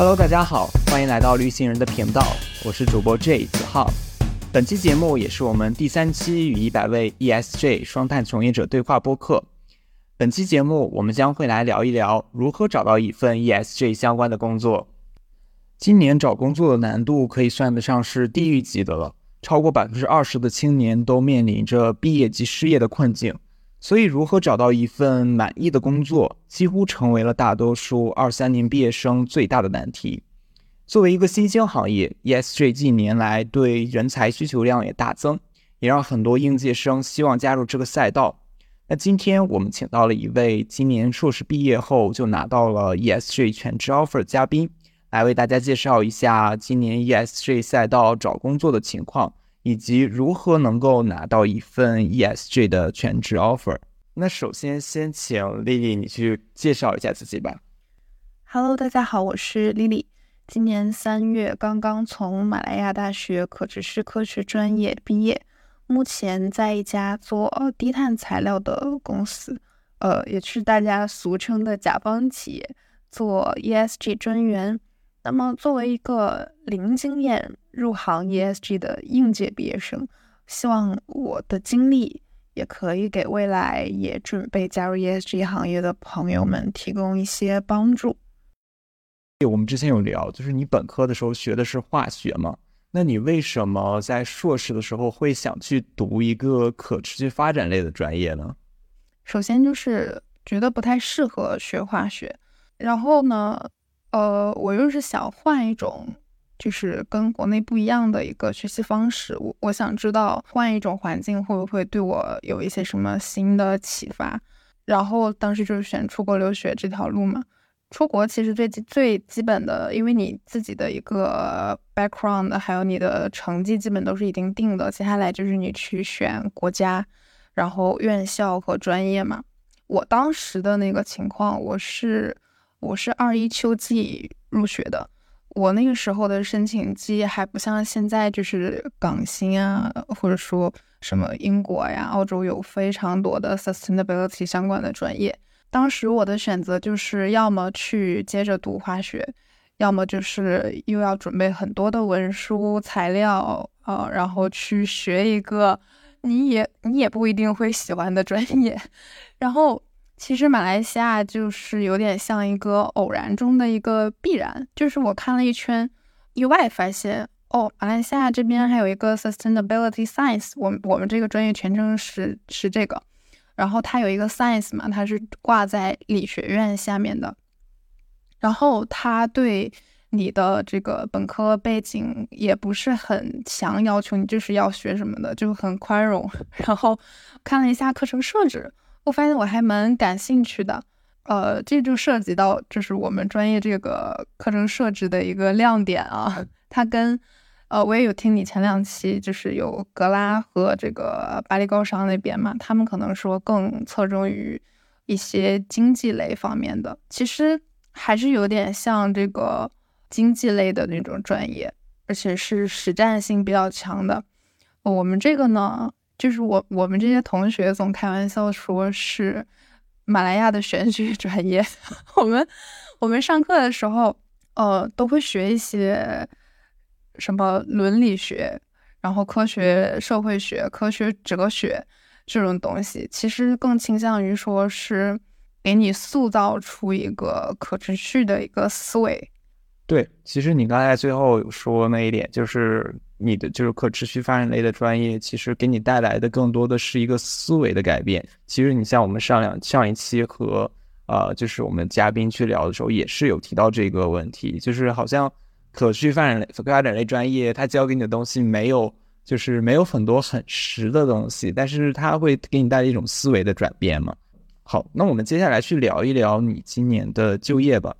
Hello，大家好，欢迎来到绿星人的频道，我是主播 J 子浩。本期节目也是我们第三期与一百位 ESG 双碳从业者对话播客。本期节目我们将会来聊一聊如何找到一份 ESG 相关的工作。今年找工作的难度可以算得上是地狱级的了，超过百分之二十的青年都面临着毕业即失业的困境。所以，如何找到一份满意的工作，几乎成为了大多数二三年毕业生最大的难题。作为一个新兴行业，ESG 近年来对人才需求量也大增，也让很多应届生希望加入这个赛道。那今天我们请到了一位今年硕士毕业后就拿到了 ESG 全职 offer 的嘉宾，来为大家介绍一下今年 ESG 赛道找工作的情况。以及如何能够拿到一份 ESG 的全职 offer？那首先先请丽丽你去介绍一下自己吧。Hello，大家好，我是丽丽。今年三月刚刚从马来亚大学可持续科学专业毕业，目前在一家做低碳材料的公司，呃，也是大家俗称的甲方企业，做 ESG 专员。那么，作为一个零经验入行 ESG 的应届毕业生，希望我的经历也可以给未来也准备加入 ESG 行业的朋友们提供一些帮助。我们之前有聊，就是你本科的时候学的是化学嘛？那你为什么在硕士的时候会想去读一个可持续发展类的专业呢？首先就是觉得不太适合学化学，然后呢？呃，我又是想换一种，就是跟国内不一样的一个学习方式。我我想知道换一种环境会不会对我有一些什么新的启发。然后当时就是选出国留学这条路嘛。出国其实最基最基本的，因为你自己的一个 background 还有你的成绩基本都是已经定的，接下来就是你去选国家，然后院校和专业嘛。我当时的那个情况，我是。我是二一秋季入学的，我那个时候的申请季还不像现在，就是港新啊，或者说什么英国呀、澳洲有非常多的 sustainability 相关的专业。当时我的选择就是要么去接着读化学，要么就是又要准备很多的文书材料啊，然后去学一个你也你也不一定会喜欢的专业，然后。其实马来西亚就是有点像一个偶然中的一个必然，就是我看了一圈，意外发现哦，马来西亚这边还有一个 sustainability science，我我们这个专业全称是是这个，然后它有一个 science 嘛，它是挂在理学院下面的，然后它对你的这个本科背景也不是很强要求，你就是要学什么的，就很宽容。然后看了一下课程设置。我发现我还蛮感兴趣的，呃，这就涉及到就是我们专业这个课程设置的一个亮点啊。它跟，呃，我也有听你前两期，就是有格拉和这个巴黎高商那边嘛，他们可能说更侧重于一些经济类方面的，其实还是有点像这个经济类的那种专业，而且是实战性比较强的。我们这个呢？就是我我们这些同学总开玩笑说是马来亚的玄学专业。我们我们上课的时候，呃，都会学一些什么伦理学，然后科学社会学、科学哲学这种东西。其实更倾向于说是给你塑造出一个可持续的一个思维。对，其实你刚才最后说那一点就是。你的就是可持续发展类的专业，其实给你带来的更多的是一个思维的改变。其实你像我们上两上一期和呃，就是我们嘉宾去聊的时候，也是有提到这个问题，就是好像可持续发展类发展类专业，它教给你的东西没有，就是没有很多很实的东西，但是它会给你带来一种思维的转变嘛。好，那我们接下来去聊一聊你今年的就业吧。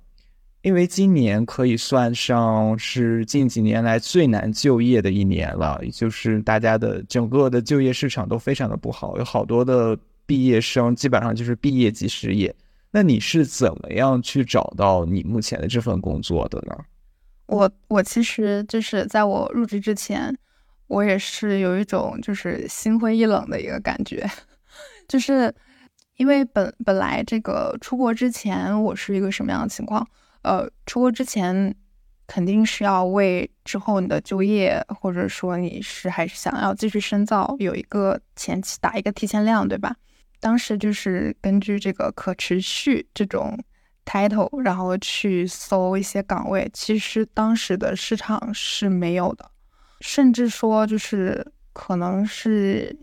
因为今年可以算上是近几年来最难就业的一年了，也就是大家的整个的就业市场都非常的不好，有好多的毕业生基本上就是毕业即失业。那你是怎么样去找到你目前的这份工作的呢？我我其实就是在我入职之前，我也是有一种就是心灰意冷的一个感觉，就是因为本本来这个出国之前我是一个什么样的情况？呃，出国之前肯定是要为之后你的就业，或者说你是还是想要继续深造，有一个前期打一个提前量，对吧？当时就是根据这个可持续这种 title，然后去搜一些岗位，其实当时的市场是没有的，甚至说就是可能是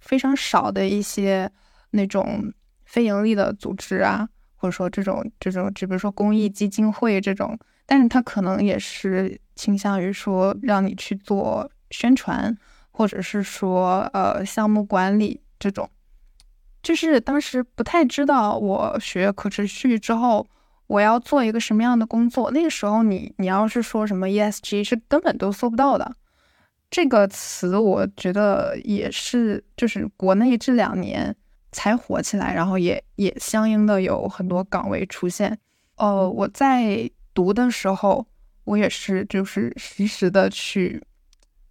非常少的一些那种非盈利的组织啊。或者说这种这种，就比如说公益基金会这种，但是他可能也是倾向于说让你去做宣传，或者是说呃项目管理这种，就是当时不太知道我学可持续之后我要做一个什么样的工作。那个时候你你要是说什么 ESG 是根本都搜不到的，这个词我觉得也是就是国内这两年。才火起来，然后也也相应的有很多岗位出现。呃，我在读的时候，我也是就是实时的去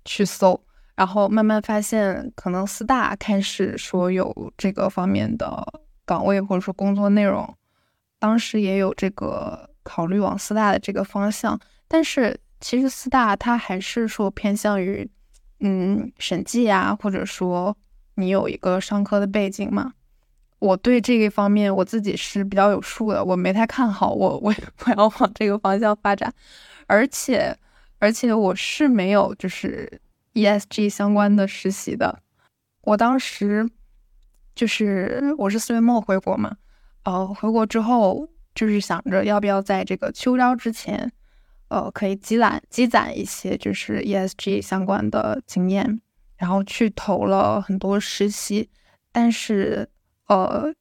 去搜，然后慢慢发现，可能四大开始说有这个方面的岗位或者说工作内容，当时也有这个考虑往四大的这个方向，但是其实四大它还是说偏向于嗯审计啊，或者说。你有一个商科的背景吗？我对这个方面我自己是比较有数的，我没太看好我我我要往这个方向发展，而且而且我是没有就是 ESG 相关的实习的。我当时就是我是四月末回国嘛，呃，回国之后就是想着要不要在这个秋招之前，呃，可以积攒积攒一些就是 ESG 相关的经验。然后去投了很多实习，但是呃，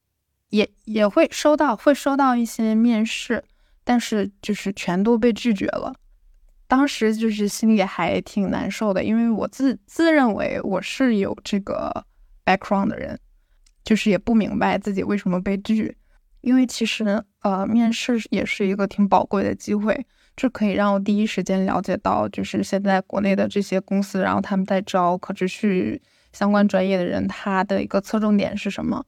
也也会收到会收到一些面试，但是就是全都被拒绝了。当时就是心里还挺难受的，因为我自自认为我是有这个 background 的人，就是也不明白自己为什么被拒，因为其实呃，面试也是一个挺宝贵的机会。这可以让我第一时间了解到，就是现在国内的这些公司，然后他们在招可持续相关专业的人，他的一个侧重点是什么？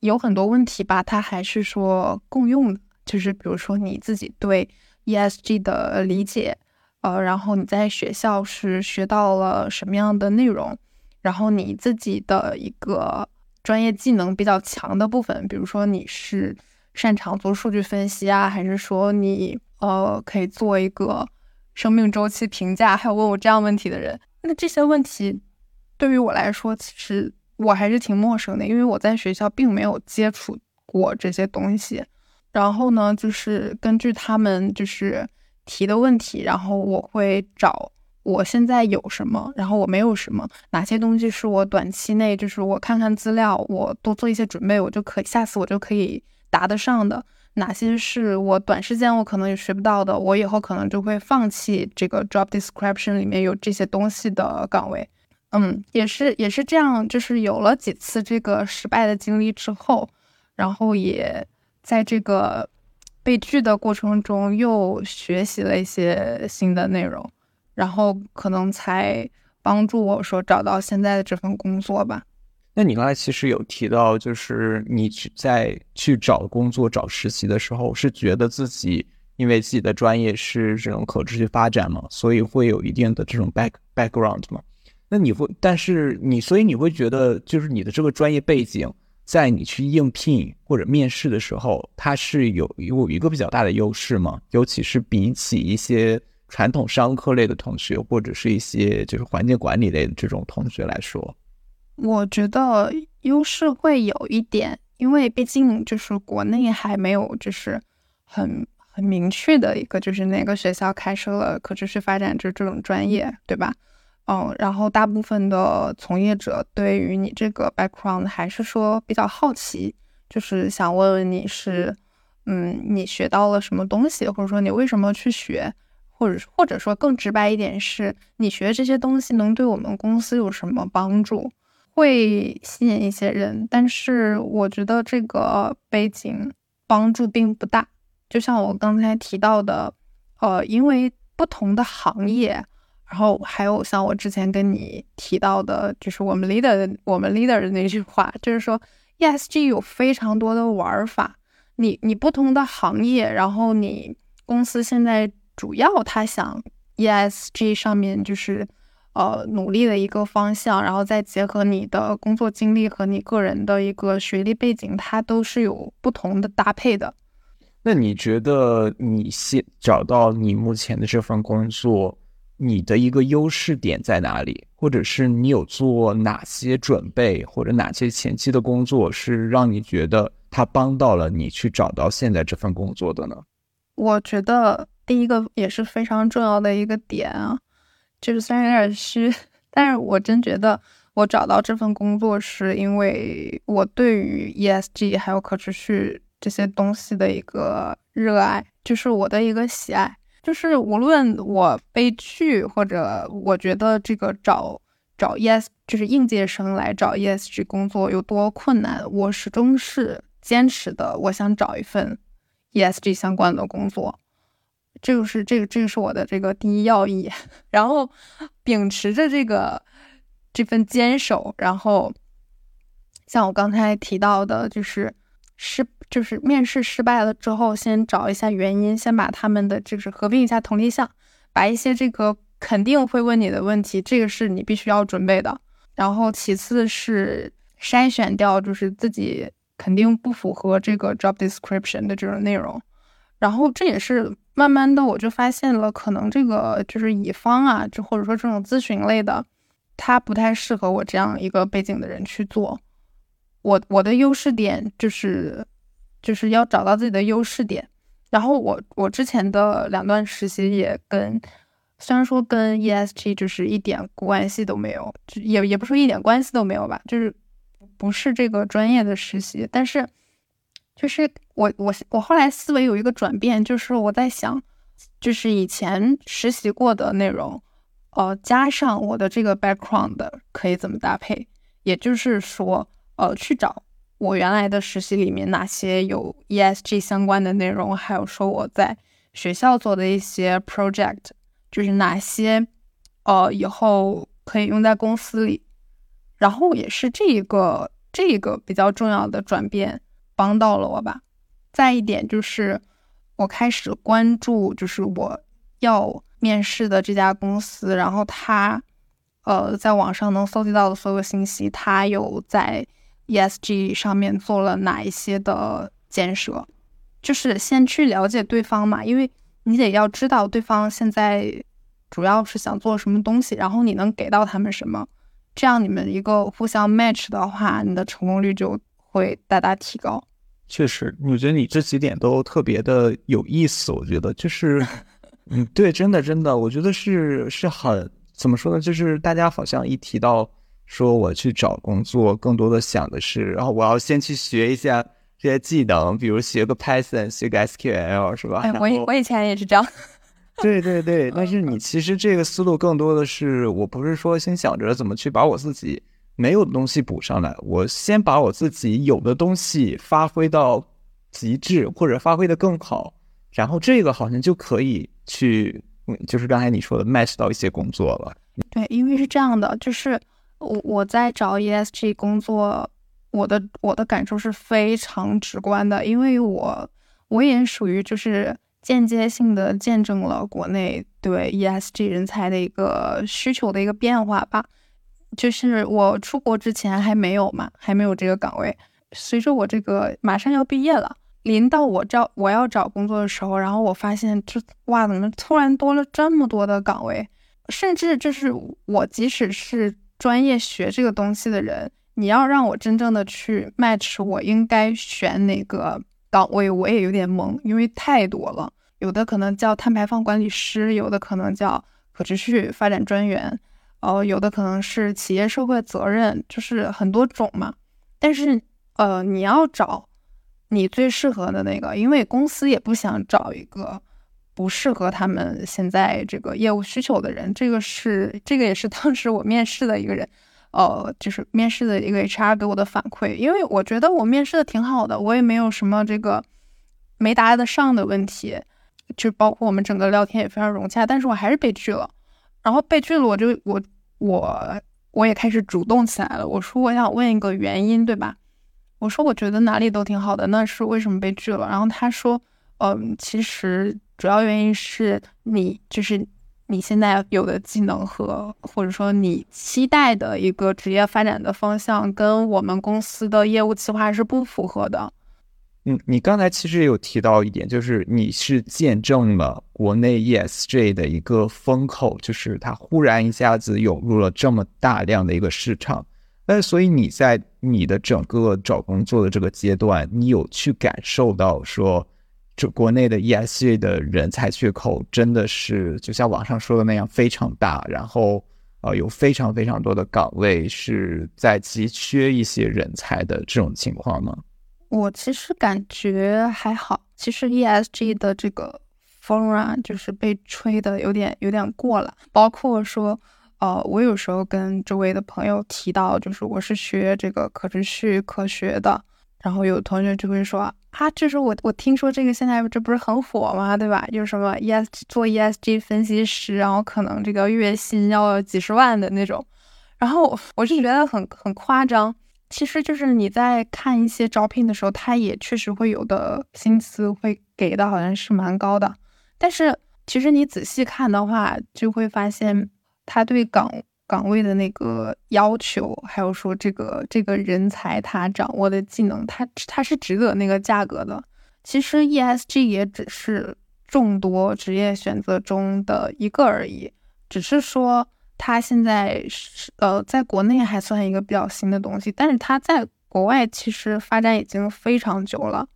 有很多问题吧，它还是说共用的，就是比如说你自己对 ESG 的理解，呃，然后你在学校是学到了什么样的内容，然后你自己的一个专业技能比较强的部分，比如说你是擅长做数据分析啊，还是说你。呃，可以做一个生命周期评价，还有问我这样问题的人，那这些问题对于我来说，其实我还是挺陌生的，因为我在学校并没有接触过这些东西。然后呢，就是根据他们就是提的问题，然后我会找我现在有什么，然后我没有什么，哪些东西是我短期内就是我看看资料，我多做一些准备，我就可以下次我就可以答得上的。哪些是我短时间我可能也学不到的，我以后可能就会放弃这个 job description 里面有这些东西的岗位。嗯，也是也是这样，就是有了几次这个失败的经历之后，然后也在这个被拒的过程中又学习了一些新的内容，然后可能才帮助我说找到现在的这份工作吧。那你刚才其实有提到，就是你去在去找工作、找实习的时候，是觉得自己因为自己的专业是这种可持续发展嘛，所以会有一定的这种 back background 嘛？那你会，但是你，所以你会觉得，就是你的这个专业背景，在你去应聘或者面试的时候，它是有有一个比较大的优势吗？尤其是比起一些传统商科类的同学，或者是一些就是环境管理类的这种同学来说。我觉得优势会有一点，因为毕竟就是国内还没有就是很很明确的一个，就是哪个学校开设了可持续发展这这种专业，对吧？嗯，然后大部分的从业者对于你这个 background 还是说比较好奇，就是想问问你是，嗯，你学到了什么东西，或者说你为什么去学，或者或者说更直白一点，是你学这些东西能对我们公司有什么帮助？会吸引一些人，但是我觉得这个背景帮助并不大。就像我刚才提到的，呃，因为不同的行业，然后还有像我之前跟你提到的，就是我们 leader 我们 leader 的那句话，就是说 ESG 有非常多的玩法。你你不同的行业，然后你公司现在主要他想 ESG 上面就是呃努力的一个方向，然后再结合你的工作经历和你个人的一个学历背景，它都是有不同的搭配的。那你觉得你现找到你目前的这份工作，你的一个优势点在哪里？或者是你有做哪些准备，或者哪些前期的工作是让你觉得它帮到了你去找到现在这份工作的呢？我觉得第一个也是非常重要的一个点啊，就是虽然有点虚，但是我真觉得我找到这份工作是因为我对于 ESG 还有可持续这些东西的一个热爱，就是我的一个喜爱。就是无论我被拒，或者我觉得这个找找 ES 就是应届生来找 ESG 工作有多困难，我始终是坚持的。我想找一份 ESG 相关的工作，这个是这个这个是我的这个第一要义。然后秉持着这个这份坚守，然后像我刚才提到的，就是失。就是面试失败了之后，先找一下原因，先把他们的就是合并一下同类项，把一些这个肯定会问你的问题，这个是你必须要准备的。然后其次是筛选掉就是自己肯定不符合这个 job description 的这种内容。然后这也是慢慢的我就发现了，可能这个就是乙方啊，就或者说这种咨询类的，他不太适合我这样一个背景的人去做。我我的优势点就是。就是要找到自己的优势点，然后我我之前的两段实习也跟，虽然说跟 ESG 就是一点关系都没有，就也也不说一点关系都没有吧，就是不是这个专业的实习，但是就是我我我后来思维有一个转变，就是我在想，就是以前实习过的内容，呃，加上我的这个 background 可以怎么搭配，也就是说，呃，去找。我原来的实习里面哪些有 ESG 相关的内容，还有说我在学校做的一些 project，就是哪些呃以后可以用在公司里，然后也是这一个这一个比较重要的转变帮到了我吧。再一点就是我开始关注，就是我要面试的这家公司，然后他呃在网上能搜集到的所有信息，他有在。ESG 上面做了哪一些的建设？就是先去了解对方嘛，因为你得要知道对方现在主要是想做什么东西，然后你能给到他们什么，这样你们一个互相 match 的话，你的成功率就会大大提高。确实，我觉得你这几点都特别的有意思。我觉得就是，嗯，对，真的真的，我觉得是是很怎么说呢？就是大家好像一提到。说我去找工作，更多的想的是，然后我要先去学一下这些技能，比如学个 Python，学个 SQL，是吧？哎，我我以前也是这样。对对对，但是你其实这个思路更多的是，我不是说先想着怎么去把我自己没有的东西补上来，我先把我自己有的东西发挥到极致，或者发挥的更好，然后这个好像就可以去，就是刚才你说的 match 到一些工作了。对，因为是这样的，就是。我我在找 ESG 工作，我的我的感受是非常直观的，因为我我也属于就是间接性的见证了国内对 ESG 人才的一个需求的一个变化吧。就是我出国之前还没有嘛，还没有这个岗位。随着我这个马上要毕业了，临到我找我要找工作的时候，然后我发现这哇，怎么突然多了这么多的岗位？甚至就是我即使是。专业学这个东西的人，你要让我真正的去 match，我应该选哪个岗位？我也有点懵，因为太多了。有的可能叫碳排放管理师，有的可能叫可持续发展专员，哦，有的可能是企业社会责任，就是很多种嘛。但是，呃，你要找你最适合的那个，因为公司也不想找一个。不适合他们现在这个业务需求的人，这个是这个也是当时我面试的一个人，呃，就是面试的一个 HR 给我的反馈，因为我觉得我面试的挺好的，我也没有什么这个没答得上的问题，就包括我们整个聊天也非常融洽，但是我还是被拒了，然后被拒了，我就我我我也开始主动起来了，我说我想问一个原因，对吧？我说我觉得哪里都挺好的，那是为什么被拒了？然后他说，嗯，其实。主要原因是你就是你现在有的技能和或者说你期待的一个职业发展的方向，跟我们公司的业务计划是不符合的。嗯，你刚才其实有提到一点，就是你是见证了国内 ESG 的一个风口，就是它忽然一下子涌入了这么大量的一个市场。那所以你在你的整个找工作的这个阶段，你有去感受到说，这国内的 ESG 的人才缺口真的是就像网上说的那样非常大，然后呃有非常非常多的岗位是在急缺一些人才的这种情况吗？我其实感觉还好，其实 ESG 的这个风啊，就是被吹的有点有点过了。包括说，呃，我有时候跟周围的朋友提到，就是我是学这个可持续科学的，然后有同学就会说啊，这是我我听说这个现在这不是很火吗？对吧？就是什么 ESG 做 ESG 分析师，然后可能这个月薪要几十万的那种，然后我就觉得很很夸张。其实就是你在看一些招聘的时候，他也确实会有的薪资会给的好像是蛮高的，但是其实你仔细看的话，就会发现他对岗岗位的那个要求，还有说这个这个人才他掌握的技能，他他是值得那个价格的。其实 ESG 也只是众多职业选择中的一个而已，只是说。它现在是呃，在国内还算一个比较新的东西，但是它在国外其实发展已经非常久了。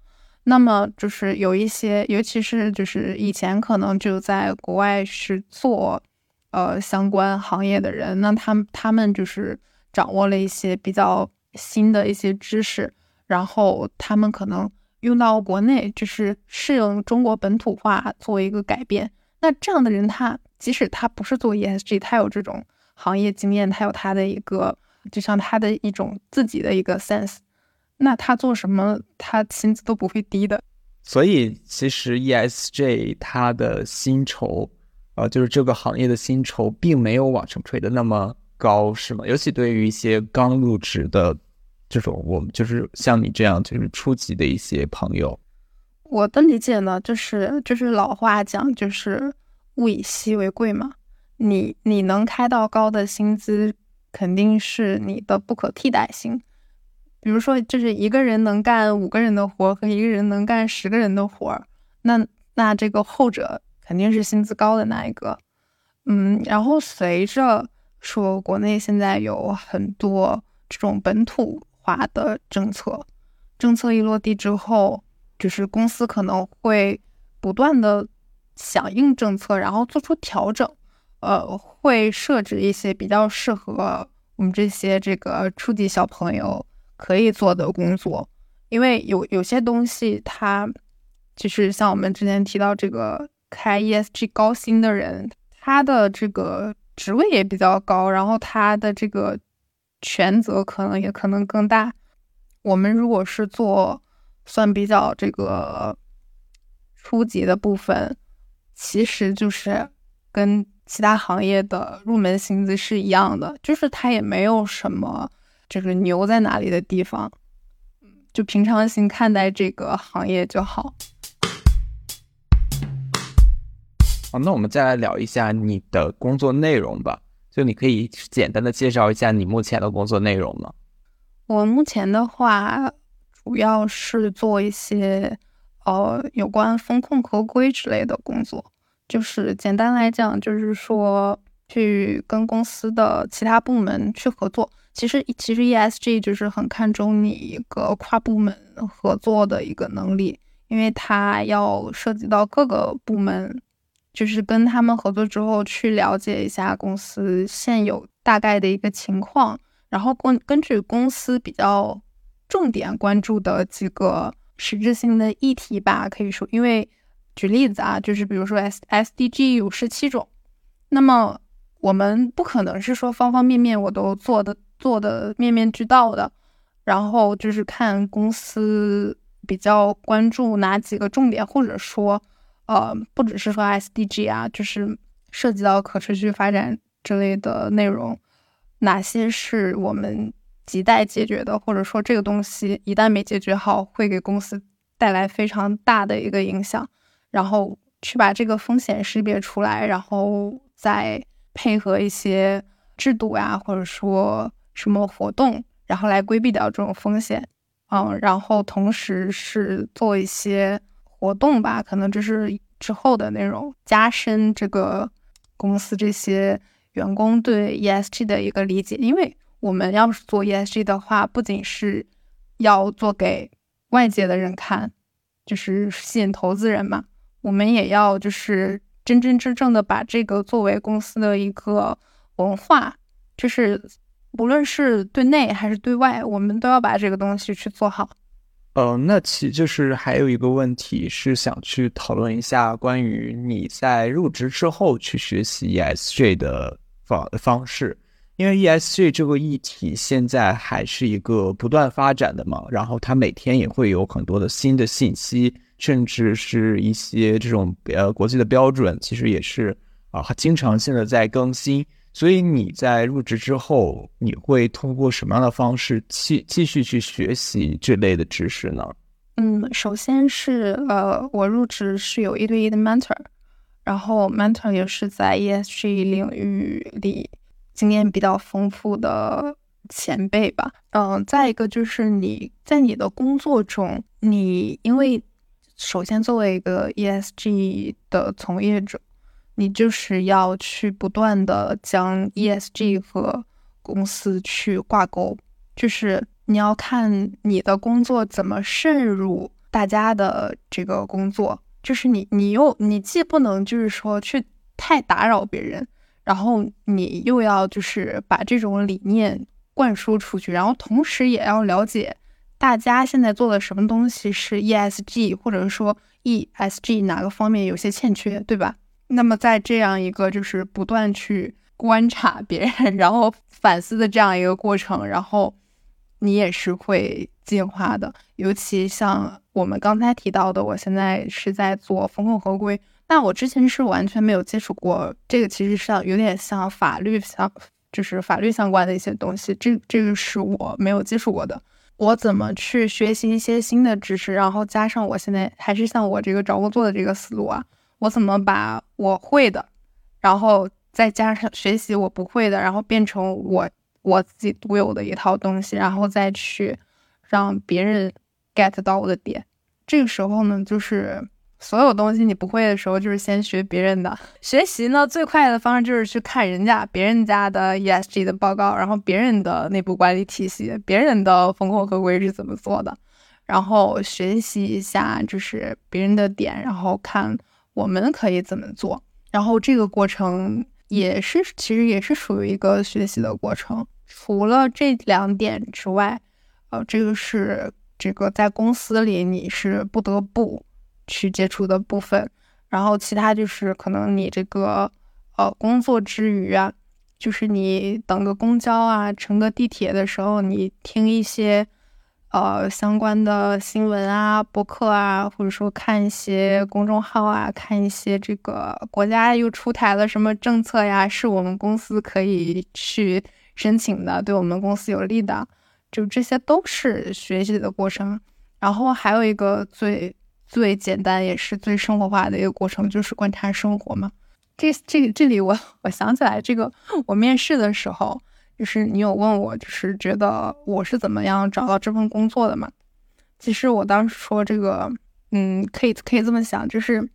那么就是有一些，尤其是就是以前可能就在国外是做呃相关行业的人，那他们他们就是掌握了一些比较新的一些知识，然后他们可能用到国内，就是适应中国本土化做一个改变。那这样的人他。即使他不是做 ESG，他有这种行业经验，他有他的一个，就像他的一种自己的一个 sense，那他做什么，他薪资都不会低的。所以其实 ESG 它的薪酬，呃，就是这个行业的薪酬，并没有往上吹的那么高，是吗？尤其对于一些刚入职的这种，我们就是像你这样就是初级的一些朋友，我的理解呢，就是就是老话讲，就是。物以稀为贵嘛，你你能开到高的薪资，肯定是你的不可替代性。比如说，就是一个人能干五个人的活和一个人能干十个人的活，那那这个后者肯定是薪资高的那一个。嗯，然后随着说国内现在有很多这种本土化的政策，政策一落地之后，就是公司可能会不断的。响应政策，然后做出调整，呃，会设置一些比较适合我们这些这个初级小朋友可以做的工作，因为有有些东西，它就是像我们之前提到这个开 ESG 高薪的人，他的这个职位也比较高，然后他的这个权责可能也可能更大。我们如果是做算比较这个初级的部分。其实就是跟其他行业的入门薪资是一样的，就是它也没有什么这个牛在哪里的地方，就平常心看待这个行业就好。好，那我们再来聊一下你的工作内容吧，就你可以简单的介绍一下你目前的工作内容吗？我目前的话，主要是做一些。呃，有关风控合规之类的工作，就是简单来讲，就是说去跟公司的其他部门去合作。其实，其实 ESG 就是很看重你一个跨部门合作的一个能力，因为它要涉及到各个部门，就是跟他们合作之后，去了解一下公司现有大概的一个情况，然后根根据公司比较重点关注的几个。实质性的议题吧，可以说，因为举例子啊，就是比如说 S S D G 有十七种，那么我们不可能是说方方面面我都做的做的面面俱到的，然后就是看公司比较关注哪几个重点，或者说，呃，不只是说 S D G 啊，就是涉及到可持续发展之类的内容，哪些是我们。亟待解决的，或者说这个东西一旦没解决好，会给公司带来非常大的一个影响。然后去把这个风险识别出来，然后再配合一些制度呀，或者说什么活动，然后来规避掉这种风险。嗯，然后同时是做一些活动吧，可能这是之后的内容，加深这个公司这些员工对 ESG 的一个理解。因为我们要是做 ESG 的话，不仅是要做给外界的人看，就是吸引投资人嘛，我们也要就是真真正正的把这个作为公司的一个文化，就是。无论是对内还是对外，我们都要把这个东西去做好。呃，那其就是还有一个问题是想去讨论一下关于你在入职之后去学习 ESG 的方方式，因为 ESG 这个议题现在还是一个不断发展的嘛，然后它每天也会有很多的新的信息，甚至是一些这种呃国际的标准，其实也是啊经常性的在更新。所以你在入职之后，你会通过什么样的方式继继续去学习这类的知识呢？嗯，首先是呃，我入职是有一对一的 mentor，然后 mentor 也是在 ESG 领域里经验比较丰富的前辈吧。嗯，再一个就是你在你的工作中，你因为首先作为一个 ESG 的从业者。你就是要去不断的将 ESG 和公司去挂钩，就是你要看你的工作怎么渗入大家的这个工作，就是你你又你既不能就是说去太打扰别人，然后你又要就是把这种理念灌输出去，然后同时也要了解大家现在做的什么东西是 ESG，或者说 ESG 哪个方面有些欠缺，对吧？那么，在这样一个就是不断去观察别人，然后反思的这样一个过程，然后你也是会进化的。尤其像我们刚才提到的，我现在是在做风控合规，那我之前是完全没有接触过这个，其实像有点像法律相，就是法律相关的一些东西。这这个是我没有接触过的。我怎么去学习一些新的知识，然后加上我现在还是像我这个找工作的这个思路啊。我怎么把我会的，然后再加上学习我不会的，然后变成我我自己独有的一套东西，然后再去让别人 get 到我的点。这个时候呢，就是所有东西你不会的时候，就是先学别人的。学习呢，最快的方式就是去看人家别人家的 ESG 的报告，然后别人的内部管理体系，别人的风控合规是怎么做的，然后学习一下就是别人的点，然后看。我们可以怎么做？然后这个过程也是，其实也是属于一个学习的过程。除了这两点之外，呃，这个是这个在公司里你是不得不去接触的部分。然后其他就是可能你这个呃工作之余啊，就是你等个公交啊，乘个地铁的时候，你听一些。呃，相关的新闻啊、博客啊，或者说看一些公众号啊，看一些这个国家又出台了什么政策呀，是我们公司可以去申请的，对我们公司有利的，就这些都是学习的过程。然后还有一个最最简单也是最生活化的一个过程，就是观察生活嘛。这这这里我我想起来，这个我面试的时候。就是你有问我，就是觉得我是怎么样找到这份工作的嘛？其实我当时说这个，嗯，可以可以这么想，就是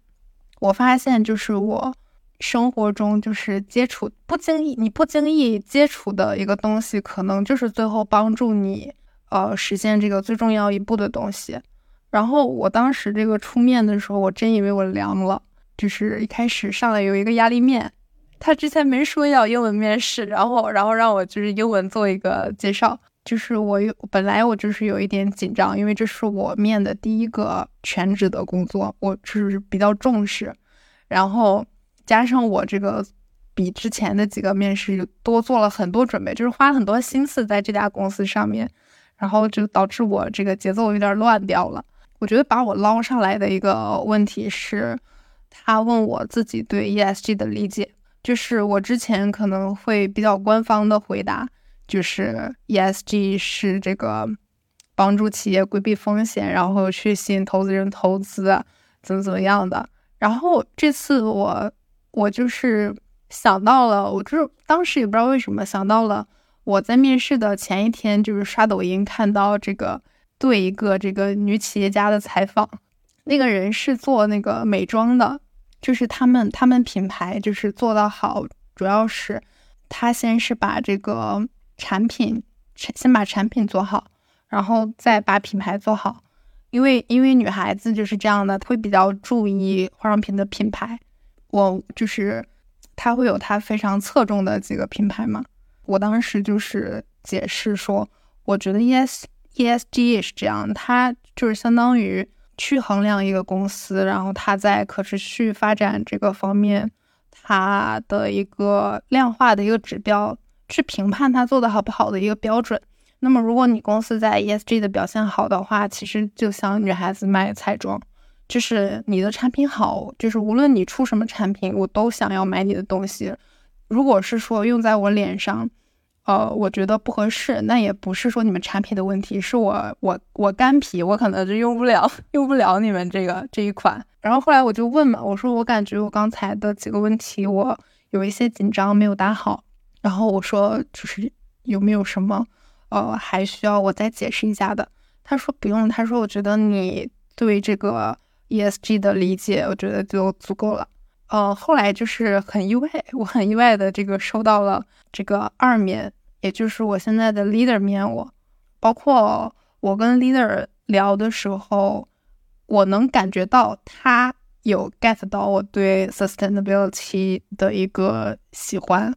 我发现，就是我生活中就是接触不经意，你不经意接触的一个东西，可能就是最后帮助你呃实现这个最重要一步的东西。然后我当时这个出面的时候，我真以为我凉了，就是一开始上来有一个压力面。他之前没说要英文面试，然后然后让我就是英文做一个介绍，就是我有本来我就是有一点紧张，因为这是我面的第一个全职的工作，我就是比较重视，然后加上我这个比之前的几个面试多做了很多准备，就是花了很多心思在这家公司上面，然后就导致我这个节奏有点乱掉了。我觉得把我捞上来的一个问题是，他问我自己对 ESG 的理解。就是我之前可能会比较官方的回答，就是 ESG 是这个帮助企业规避风险，然后去吸引投资人投资，怎么怎么样的。然后这次我我就是想到了，我就是当时也不知道为什么想到了我在面试的前一天，就是刷抖音看到这个对一个这个女企业家的采访，那个人是做那个美妆的，就是他们他们品牌就是做得好，主要是他先是把这个产品先把产品做好，然后再把品牌做好。因为因为女孩子就是这样的，会比较注意化妆品的品牌。我就是他会有他非常侧重的几个品牌嘛。我当时就是解释说，我觉得 E.S E S G 也是这样，它就是相当于去衡量一个公司，然后它在可持续发展这个方面，它的一个量化的一个指标，去评判它做的好不好的一个标准。那么，如果你公司在 ESG 的表现好的话，其实就像女孩子买彩妆，就是你的产品好，就是无论你出什么产品，我都想要买你的东西。如果是说用在我脸上，呃，我觉得不合适，那也不是说你们产品的问题，是我我我干皮，我可能就用不了，用不了你们这个这一款。然后后来我就问嘛，我说我感觉我刚才的几个问题，我有一些紧张没有答好。然后我说就是有没有什么？呃，还需要我再解释一下的。他说不用，他说我觉得你对这个 ESG 的理解，我觉得就足够了。呃，后来就是很意外，我很意外的这个收到了这个二面，也就是我现在的 leader 面我，包括我跟 leader 聊的时候，我能感觉到他有 get 到我对 sustainability 的一个喜欢。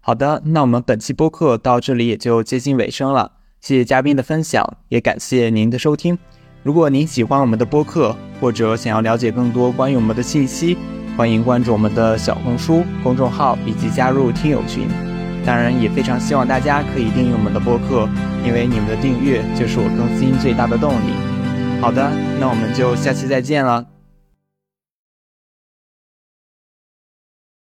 好的，那我们本期播客到这里也就接近尾声了。谢谢嘉宾的分享，也感谢您的收听。如果您喜欢我们的播客，或者想要了解更多关于我们的信息，欢迎关注我们的小红书公众号以及加入听友群。当然，也非常希望大家可以订阅我们的播客，因为你们的订阅就是我更新最大的动力。好的，那我们就下期再见了。